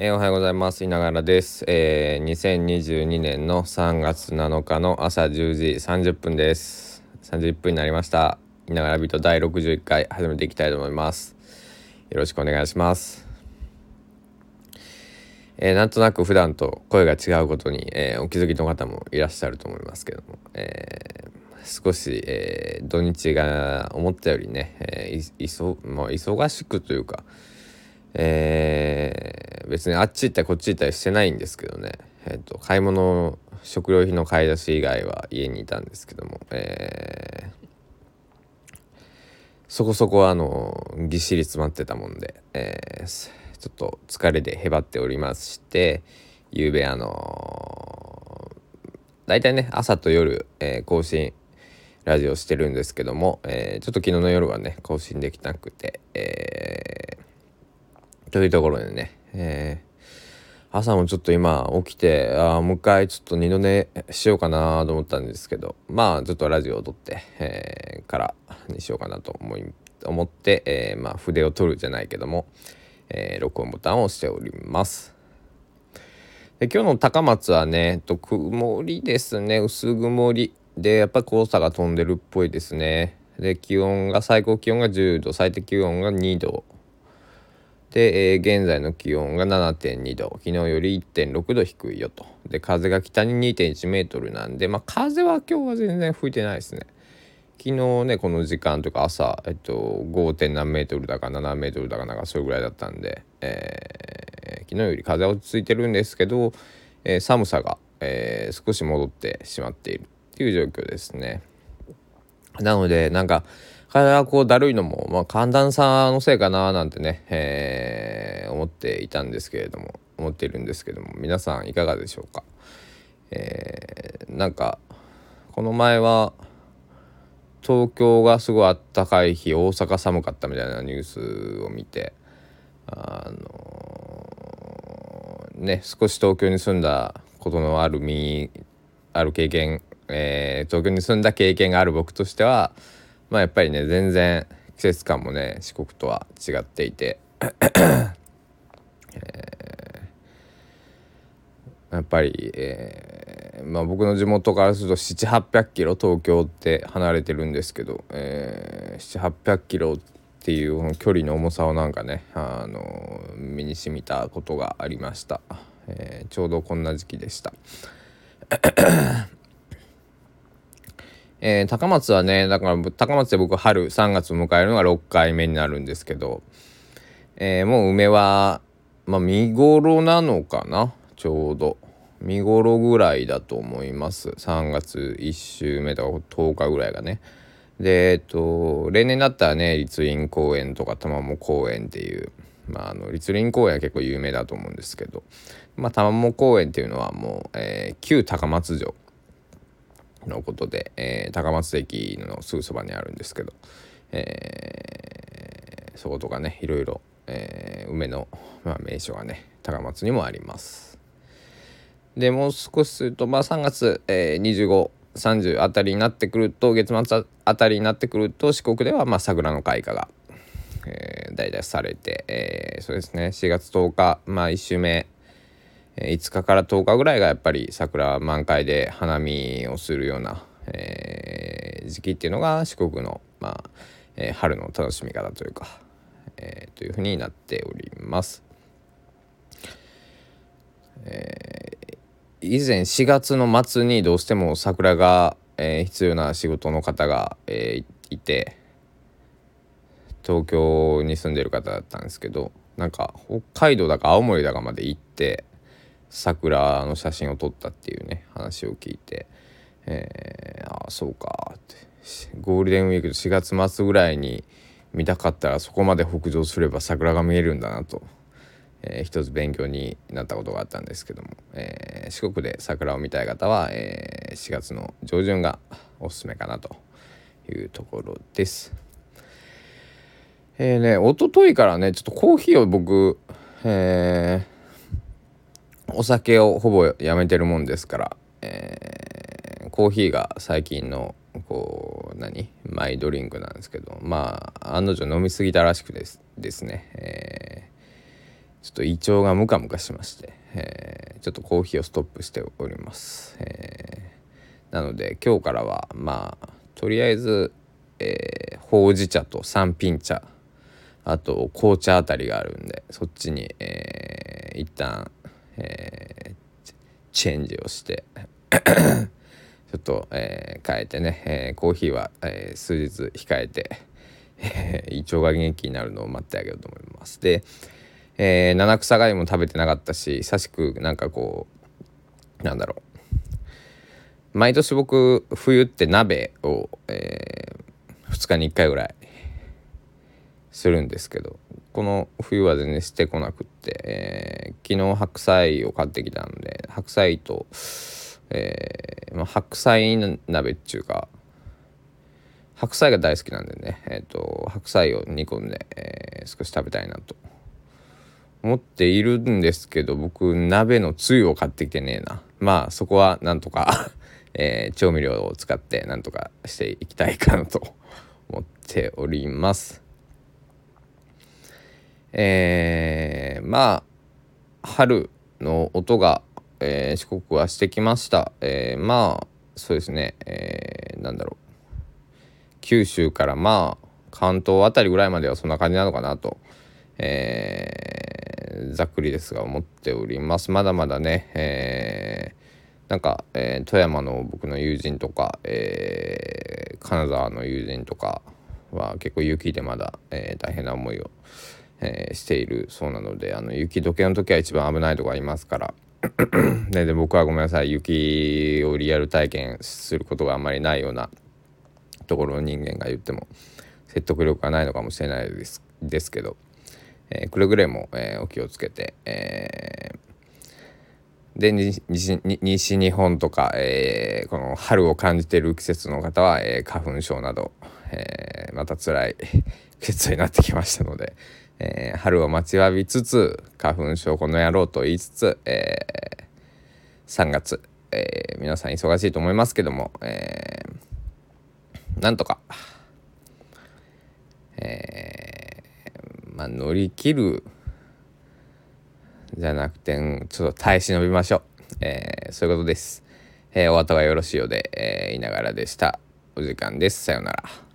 えー、おはようございます。いながらです。えー、2022年の3月7日の朝10時30分です。30分になりました。いながらビート第61回始めていきたいと思います。よろしくお願いします。えー、なんとなく普段と声が違うことに、えー、お気づきの方もいらっしゃると思いますけども、えー、少し、え土日が思ったよりね、えいそまあ、忙しくというか、えー、別にあっち行ったりこっち行ったりしてないんですけどね、えーと、買い物食料品の買い出し以外は家にいたんですけども、えー、そこそこあのぎっしり詰まってたもんで、えー、ちょっと疲れでへばっておりましてゆうべあの大体ね朝と夜、えー、更新ラジオしてるんですけども、えー、ちょっと昨日の夜はね更新できなくて、えというところでね、えー、朝もちょっと今起きてあもう一回ちょっと二度寝しようかなと思ったんですけどまあちょっとラジオを撮って、えー、からにしようかなと思い思って、えー、まあ筆を取るじゃないけども、え、録音ボタンを押しております。で今日の高松はねと曇りですね。薄曇りでやっぱ黄砂が飛んでるっぽいですね。で気温が最高気温が10度最低気温が2度。で、えー、現在の気温が7.2度昨日より1.6度低いよとで風が北に2.1メートルなんでまあ風は今日は全然吹いてないですね昨日ねこの時間とか朝、えっと、5. 何メートルだか7メートルだかなんかそれぐらいだったんで、えー、昨日より風は落ち着いてるんですけど、えー、寒さが、えー、少し戻ってしまっているっていう状況ですねなのでなんか体がこうだるいのも、まあ、寒暖差のせいかななんてね、えー、思っていたんですけれども思っているんですけども皆さんいかがでしょうか、えー、なんかこの前は東京がすごいあったかい日大阪寒かったみたいなニュースを見てあのー、ね少し東京に住んだことのある身ある経験、えー、東京に住んだ経験がある僕としてはまあやっぱりね全然季節感もね四国とは違っていてえー、やっぱり、えー、まあ、僕の地元からすると700800キロ東京って離れてるんですけど、えー、700800キロっていうこの距離の重さをなんかね、あの身にしみたことがありました、えー、ちょうどこんな時期でした。えー、高松はねだから高松で僕春3月を迎えるのが6回目になるんですけど、えー、もう梅は、まあ、見頃なのかな？ちょうど。見頃ぐらいだと思います。3月1週目とか10日ぐらいがね。でえっと例年だったらね立林公園とか玉藻公園っていうまあ、あの立林公園は結構有名だと思うんですけど、まあ、玉藻公園っていうのはもう、えー、旧高松城のことで、えー、高松駅のすぐそばにあるんですけど、えー、そことかねいろいろ、えー、梅の、まあ、名所がね高松にもあります。でもう少しすると、まあ、3月、えー、2530あたりになってくると月末あたりになってくると四国ではまあ桜の開花が、えー、大体されて、えー、そうですね4月10日まあ1週目5日から10日ぐらいがやっぱり桜満開で花見をするような、えー、時期っていうのが四国の、まあえー、春の楽しみ方というか、えー、というふうになっております。え以前4月の末にどうしても桜が、え必要な仕事の方が、えいて東京に住んでる方だったんですけどなんか北海道だか青森だかまで行って桜の写真を撮ったっていうね話を聞いて、えー、ああそうかってゴールデンウィーク4月末ぐらいに見たかったらそこまで北上すれば桜が見えるんだなと、えー、一つ勉強になったことがあったんですけども、えー、四国で桜を見たい方は、えー、4月の上旬がおすすめかなというところです。えーね、一昨日からねちょっとコーヒーを僕、えー、お酒をほぼやめてるもんですから、えー、コーヒーが最近のこう何？マイドリンクなんですけどまあ案の定飲みすぎたらしくですですね、えー、ちょっと胃腸がムカムカしまして、えー、ちょっとコーヒーをストップしております、えー、なので今日からはまあとりあえず、えー、ほうじ茶と三品茶あと紅茶あたりがあるんでそっちに、えー、一旦、えー、チェンジをして ちょっと、えー、変えてね、えー、コーヒーは、えー、数日控えて、えー、胃腸が元気になるのを待ってあげようと思います。で、えー、七草がゆも食べてなかったし久しくなんかこうなんだろう毎年僕冬って鍋を、えー、2日に1回ぐらいするんですけどこの冬は全然してこなくって、えー、昨日白菜を買ってきたんで白菜と、えーまあ、白菜鍋っていうか白菜が大好きなんでね、えーと、白菜を煮込んで、えー、少し食べたいなと思っているんですけど僕鍋のつゆを買ってきてねえな。まあそこはなんとか えー、調味料を使ってなんとかしていきたいかなと思っております。えー、まあ春の音が、えー、四国はしてきました、えー、まあそうですね、えー、なんだろう。九州からまあ関東辺りぐらいまではそんな感じなのかなと、えー、ざっくりですが思っております。まだまだね、えー、なんか、えー、富山の僕の友人とか、えー、金沢の友人とかは結構雪でまだ、えー、大変な思いをえー、しているそうなのであの雪解けの時は一番危ないとこありますから。でで僕はごめんなさい。雪をリアル体験することがあんまりないようなところの人間が言っても説得力がないのかもしれないですですけど、えー、くれぐれも、えー、お気をつけて、えー、で西日本とか、えー、この春を感じている季節の方は、えー、花粉症など、えー、また辛い季節になってきましたので、えー、春を待ちわびつつ花粉症この野郎と言いつつ、えー、3月、えー、皆さん忙しいと思いますけども、えー、なんとか、えー、まあ乗り切るじゃなくてちょっと耐え忍びましょう、えー、そういうことです、えー、お後がよろしいようで、えー、いながらでした。お時間です。さようなら。